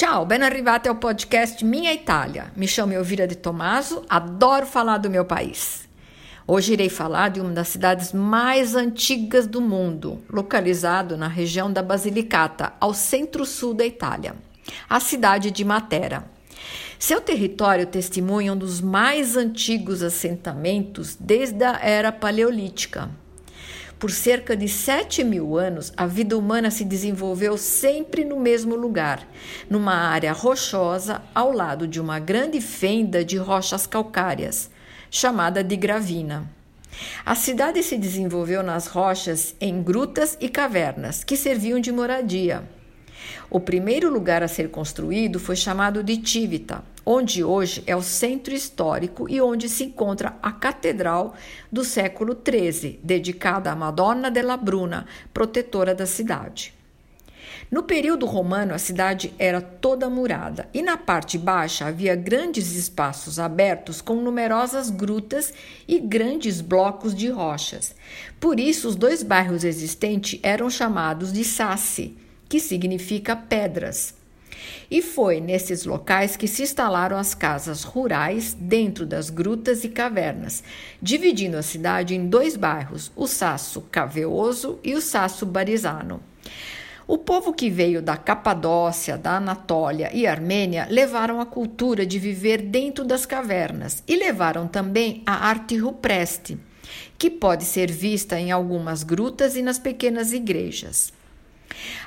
Ciao, ben arrivati ao podcast Minha Itália. Me chamo Elvira de Tomaso, adoro falar do meu país. Hoje irei falar de uma das cidades mais antigas do mundo, localizado na região da Basilicata, ao centro-sul da Itália, a cidade de Matera. Seu território testemunha um dos mais antigos assentamentos desde a era paleolítica. Por cerca de 7 mil anos, a vida humana se desenvolveu sempre no mesmo lugar, numa área rochosa ao lado de uma grande fenda de rochas calcárias, chamada de gravina. A cidade se desenvolveu nas rochas em grutas e cavernas, que serviam de moradia. O primeiro lugar a ser construído foi chamado de Tivita, onde hoje é o centro histórico e onde se encontra a Catedral do século XIII, dedicada à Madonna della Bruna, protetora da cidade. No período romano, a cidade era toda murada e na parte baixa havia grandes espaços abertos com numerosas grutas e grandes blocos de rochas. Por isso, os dois bairros existentes eram chamados de Sassi, que significa pedras. E foi nesses locais que se instalaram as casas rurais dentro das grutas e cavernas, dividindo a cidade em dois bairros, o Sasso Caveoso e o Sasso Barizano. O povo que veio da Capadócia, da Anatólia e Armênia levaram a cultura de viver dentro das cavernas e levaram também a arte rupestre, que pode ser vista em algumas grutas e nas pequenas igrejas.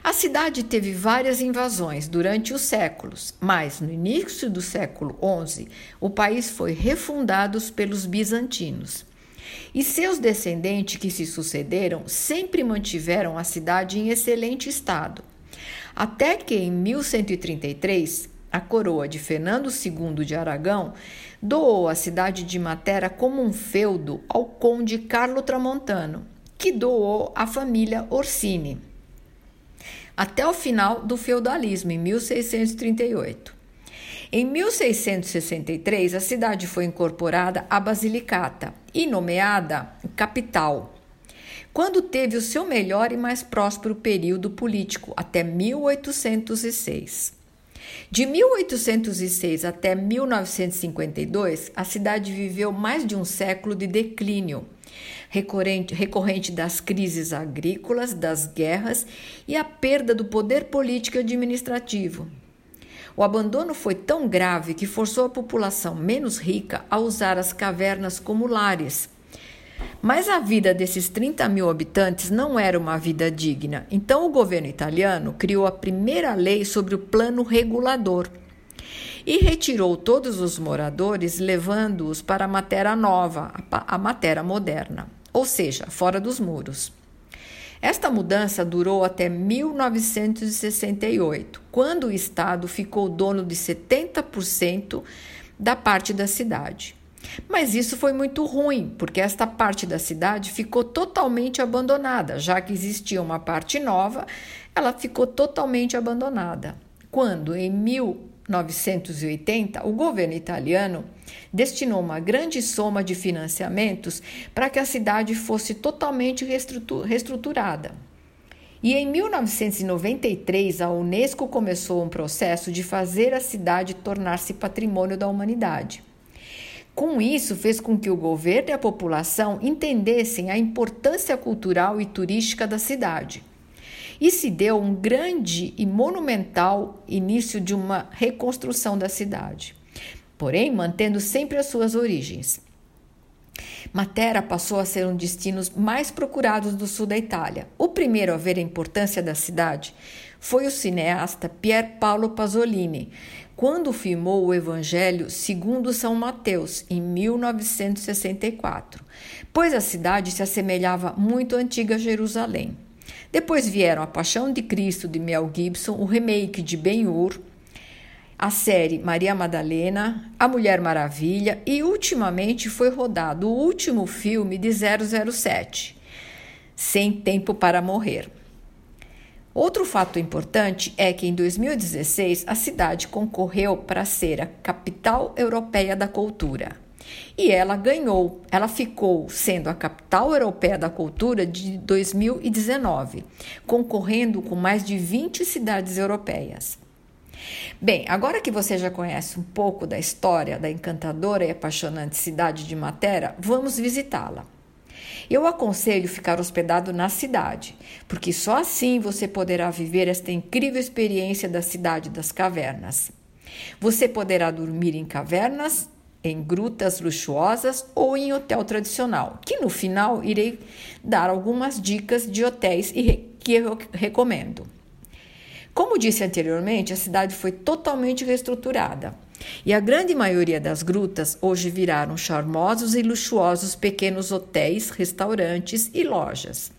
A cidade teve várias invasões durante os séculos, mas no início do século XI, o país foi refundado pelos bizantinos. E seus descendentes que se sucederam sempre mantiveram a cidade em excelente estado. Até que em 1133, a coroa de Fernando II de Aragão doou a cidade de Matera como um feudo ao conde Carlo Tramontano, que doou à família Orsini até o final do feudalismo, em 1638. Em 1663, a cidade foi incorporada à Basilicata e nomeada capital, quando teve o seu melhor e mais próspero período político, até 1806. De 1806 até 1952, a cidade viveu mais de um século de declínio, recorrente, recorrente das crises agrícolas, das guerras e a perda do poder político e administrativo. O abandono foi tão grave que forçou a população menos rica a usar as cavernas como lares. Mas a vida desses 30 mil habitantes não era uma vida digna, então o governo italiano criou a primeira lei sobre o plano regulador e retirou todos os moradores, levando-os para a matéria nova, a matéria moderna, ou seja, fora dos muros. Esta mudança durou até 1968, quando o Estado ficou dono de 70% da parte da cidade. Mas isso foi muito ruim, porque esta parte da cidade ficou totalmente abandonada, já que existia uma parte nova, ela ficou totalmente abandonada. Quando, em 1980, o governo italiano destinou uma grande soma de financiamentos para que a cidade fosse totalmente reestruturada. E em 1993, a Unesco começou um processo de fazer a cidade tornar-se patrimônio da humanidade. Com isso, fez com que o governo e a população entendessem a importância cultural e turística da cidade e se deu um grande e monumental início de uma reconstrução da cidade, porém mantendo sempre as suas origens. Matera passou a ser um dos destinos mais procurados do sul da Itália. O primeiro a ver a importância da cidade foi o cineasta Pier Paolo Pasolini, quando filmou o Evangelho segundo São Mateus, em 1964, pois a cidade se assemelhava muito à antiga Jerusalém. Depois vieram A Paixão de Cristo de Mel Gibson, o remake de Ben-Hur, a série Maria Madalena, A Mulher Maravilha e ultimamente foi rodado o último filme de 007, Sem Tempo para Morrer. Outro fato importante é que em 2016 a cidade concorreu para ser a capital europeia da cultura. E ela ganhou, ela ficou sendo a capital europeia da cultura de 2019, concorrendo com mais de 20 cidades europeias. Bem, agora que você já conhece um pouco da história da encantadora e apaixonante cidade de Matera, vamos visitá-la. Eu aconselho ficar hospedado na cidade, porque só assim você poderá viver esta incrível experiência da cidade das cavernas. Você poderá dormir em cavernas, em grutas luxuosas ou em hotel tradicional, que no final irei dar algumas dicas de hotéis que eu recomendo. Como disse anteriormente, a cidade foi totalmente reestruturada. E a grande maioria das grutas hoje viraram charmosos e luxuosos pequenos hotéis, restaurantes e lojas.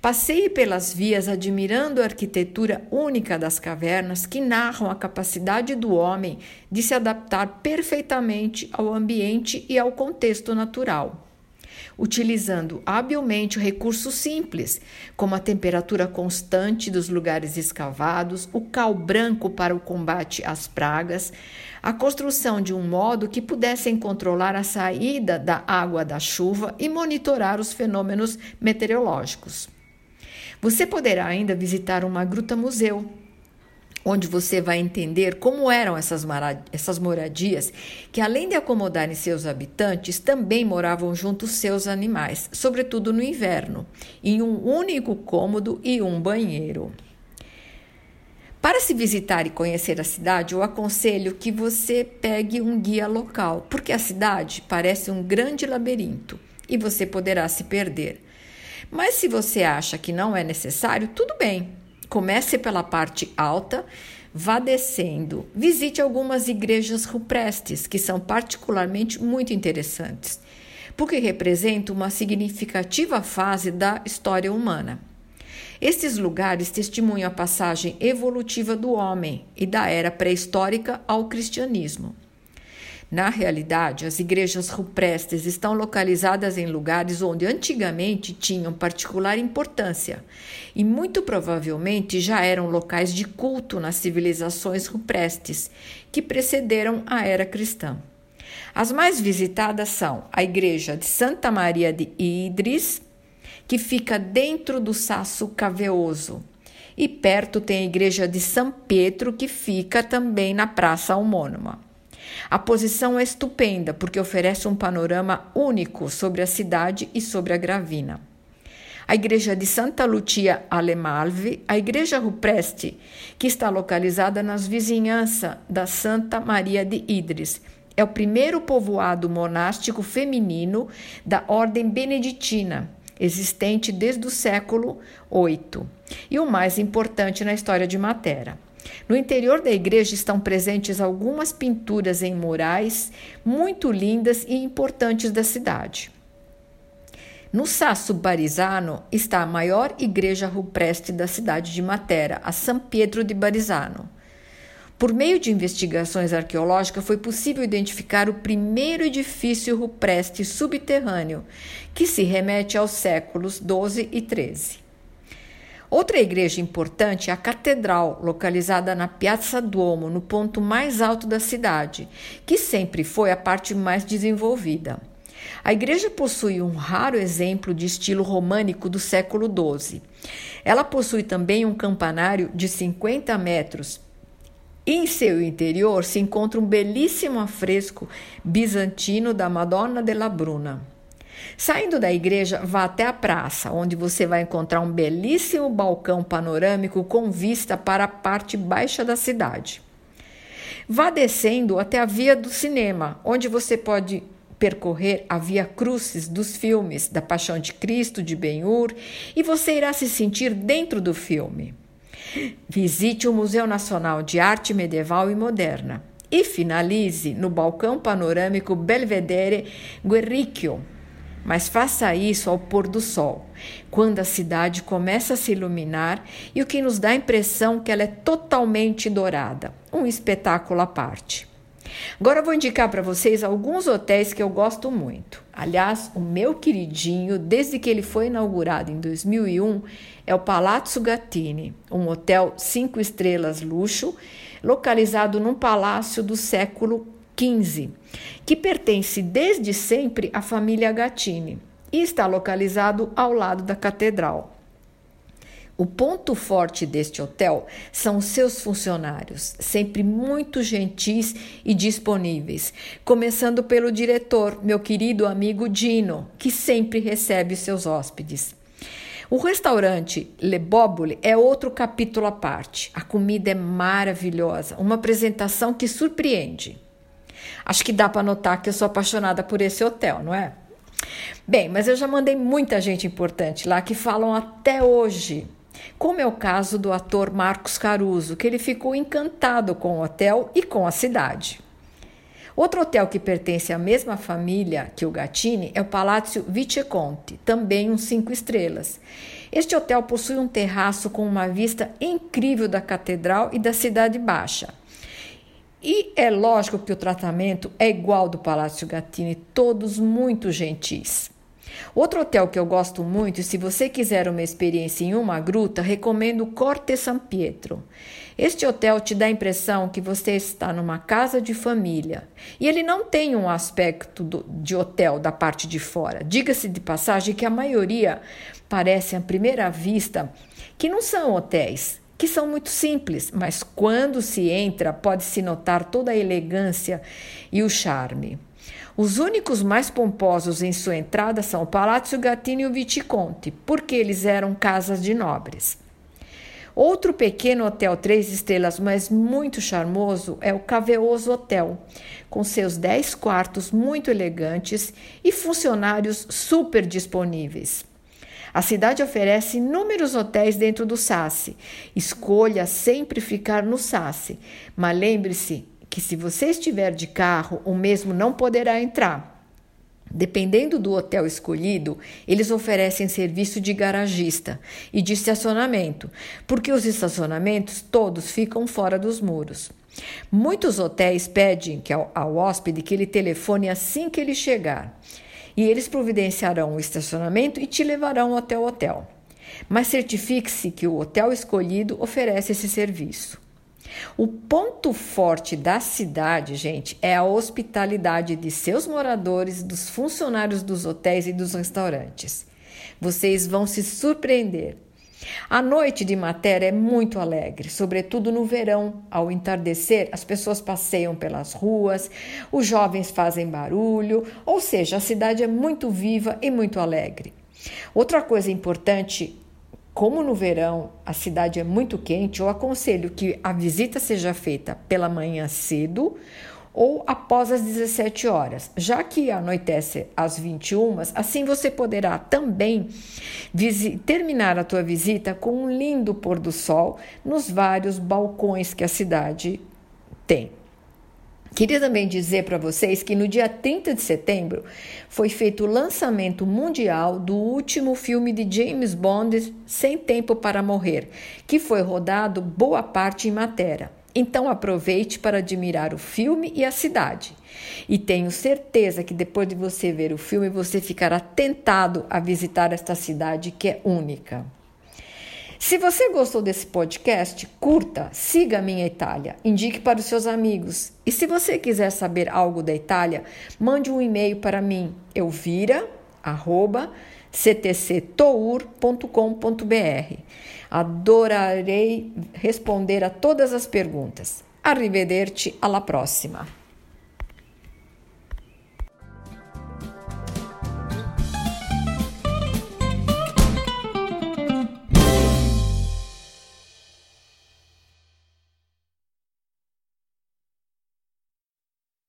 Passeie pelas vias admirando a arquitetura única das cavernas que narram a capacidade do homem de se adaptar perfeitamente ao ambiente e ao contexto natural utilizando habilmente recursos simples, como a temperatura constante dos lugares escavados, o cal branco para o combate às pragas, a construção de um modo que pudessem controlar a saída da água da chuva e monitorar os fenômenos meteorológicos. Você poderá ainda visitar uma gruta-museu onde você vai entender como eram essas, essas moradias, que além de acomodarem seus habitantes, também moravam junto seus animais, sobretudo no inverno, em um único cômodo e um banheiro. Para se visitar e conhecer a cidade, eu aconselho que você pegue um guia local, porque a cidade parece um grande labirinto e você poderá se perder. Mas se você acha que não é necessário, tudo bem. Comece pela parte alta, vá descendo. Visite algumas igrejas rupestres, que são particularmente muito interessantes, porque representam uma significativa fase da história humana. Estes lugares testemunham a passagem evolutiva do homem e da era pré-histórica ao cristianismo. Na realidade, as igrejas rupestres estão localizadas em lugares onde antigamente tinham particular importância e muito provavelmente já eram locais de culto nas civilizações rupestres que precederam a era cristã. As mais visitadas são a igreja de Santa Maria de Idris, que fica dentro do Saço Caveoso, e perto tem a igreja de São Pedro, que fica também na praça homônima. A posição é estupenda porque oferece um panorama único sobre a cidade e sobre a Gravina. A igreja de Santa Lucia Alemalve, a igreja rupestre, que está localizada nas vizinhanças da Santa Maria de Idris, é o primeiro povoado monástico feminino da ordem beneditina, existente desde o século VIII, e o mais importante na história de Matera. No interior da igreja estão presentes algumas pinturas em murais muito lindas e importantes da cidade. No Sasso Barizano está a maior igreja rupestre da cidade de Matera, a São Pedro de Barizano. Por meio de investigações arqueológicas, foi possível identificar o primeiro edifício rupestre subterrâneo, que se remete aos séculos 12 e 13. Outra igreja importante é a Catedral, localizada na Piazza Duomo, no ponto mais alto da cidade, que sempre foi a parte mais desenvolvida. A igreja possui um raro exemplo de estilo românico do século XII. Ela possui também um campanário de 50 metros. Em seu interior se encontra um belíssimo afresco bizantino da Madonna della Bruna. Saindo da igreja, vá até a praça, onde você vai encontrar um belíssimo balcão panorâmico com vista para a parte baixa da cidade. Vá descendo até a via do cinema, onde você pode percorrer a via crucis dos filmes da Paixão de Cristo, de Ben-Hur, e você irá se sentir dentro do filme. Visite o Museu Nacional de Arte Medieval e Moderna e finalize no balcão panorâmico Belvedere Guerricchio, mas faça isso ao pôr do sol, quando a cidade começa a se iluminar e o que nos dá a impressão que ela é totalmente dourada, um espetáculo à parte. Agora vou indicar para vocês alguns hotéis que eu gosto muito. Aliás, o meu queridinho, desde que ele foi inaugurado em 2001, é o Palazzo Gattini, um hotel cinco estrelas luxo, localizado num palácio do século 15, que pertence desde sempre à família Gattini e está localizado ao lado da catedral. O ponto forte deste hotel são seus funcionários, sempre muito gentis e disponíveis, começando pelo diretor, meu querido amigo Dino, que sempre recebe seus hóspedes. O restaurante Le Bobole é outro capítulo à parte. A comida é maravilhosa, uma apresentação que surpreende. Acho que dá para notar que eu sou apaixonada por esse hotel, não é? Bem, mas eu já mandei muita gente importante lá que falam até hoje como é o caso do ator Marcos Caruso, que ele ficou encantado com o hotel e com a cidade. Outro hotel que pertence à mesma família que o Gattini é o Palácio Viceconte, também um cinco estrelas. Este hotel possui um terraço com uma vista incrível da catedral e da Cidade Baixa. E é lógico que o tratamento é igual do Palácio Gattini, todos muito gentis. Outro hotel que eu gosto muito, e se você quiser uma experiência em uma gruta, recomendo o Corte San Pietro. Este hotel te dá a impressão que você está numa casa de família. E ele não tem um aspecto do, de hotel da parte de fora. Diga-se de passagem que a maioria parece à primeira vista que não são hotéis, que são muito simples, mas quando se entra pode-se notar toda a elegância e o charme. Os únicos mais pomposos em sua entrada são o Palácio Gattini e o Viticonte, porque eles eram casas de nobres. Outro pequeno hotel três estrelas, mas muito charmoso, é o Caveoso Hotel, com seus dez quartos muito elegantes e funcionários super disponíveis. A cidade oferece inúmeros hotéis dentro do SASSI. Escolha sempre ficar no SASSI, mas lembre-se, que se você estiver de carro, o mesmo não poderá entrar. Dependendo do hotel escolhido, eles oferecem serviço de garagista e de estacionamento, porque os estacionamentos todos ficam fora dos muros. Muitos hotéis pedem que ao, ao hóspede que ele telefone assim que ele chegar, e eles providenciarão o estacionamento e te levarão até o hotel. Mas certifique-se que o hotel escolhido oferece esse serviço. O ponto forte da cidade, gente, é a hospitalidade de seus moradores, dos funcionários dos hotéis e dos restaurantes. Vocês vão se surpreender. A noite de Matéria é muito alegre, sobretudo no verão. Ao entardecer, as pessoas passeiam pelas ruas, os jovens fazem barulho, ou seja, a cidade é muito viva e muito alegre. Outra coisa importante como no verão a cidade é muito quente, eu aconselho que a visita seja feita pela manhã cedo ou após as 17 horas, já que anoitece às 21, assim você poderá também terminar a tua visita com um lindo pôr do sol nos vários balcões que a cidade tem. Queria também dizer para vocês que no dia 30 de setembro foi feito o lançamento mundial do último filme de James Bond, Sem Tempo para Morrer, que foi rodado boa parte em matéria. Então aproveite para admirar o filme e a cidade. E tenho certeza que depois de você ver o filme, você ficará tentado a visitar esta cidade que é única. Se você gostou desse podcast, curta, siga a Minha Itália, indique para os seus amigos. E se você quiser saber algo da Itália, mande um e-mail para mim, elvira@ctctour.com.br. Adorarei responder a todas as perguntas. Arrivederci, alla prossima.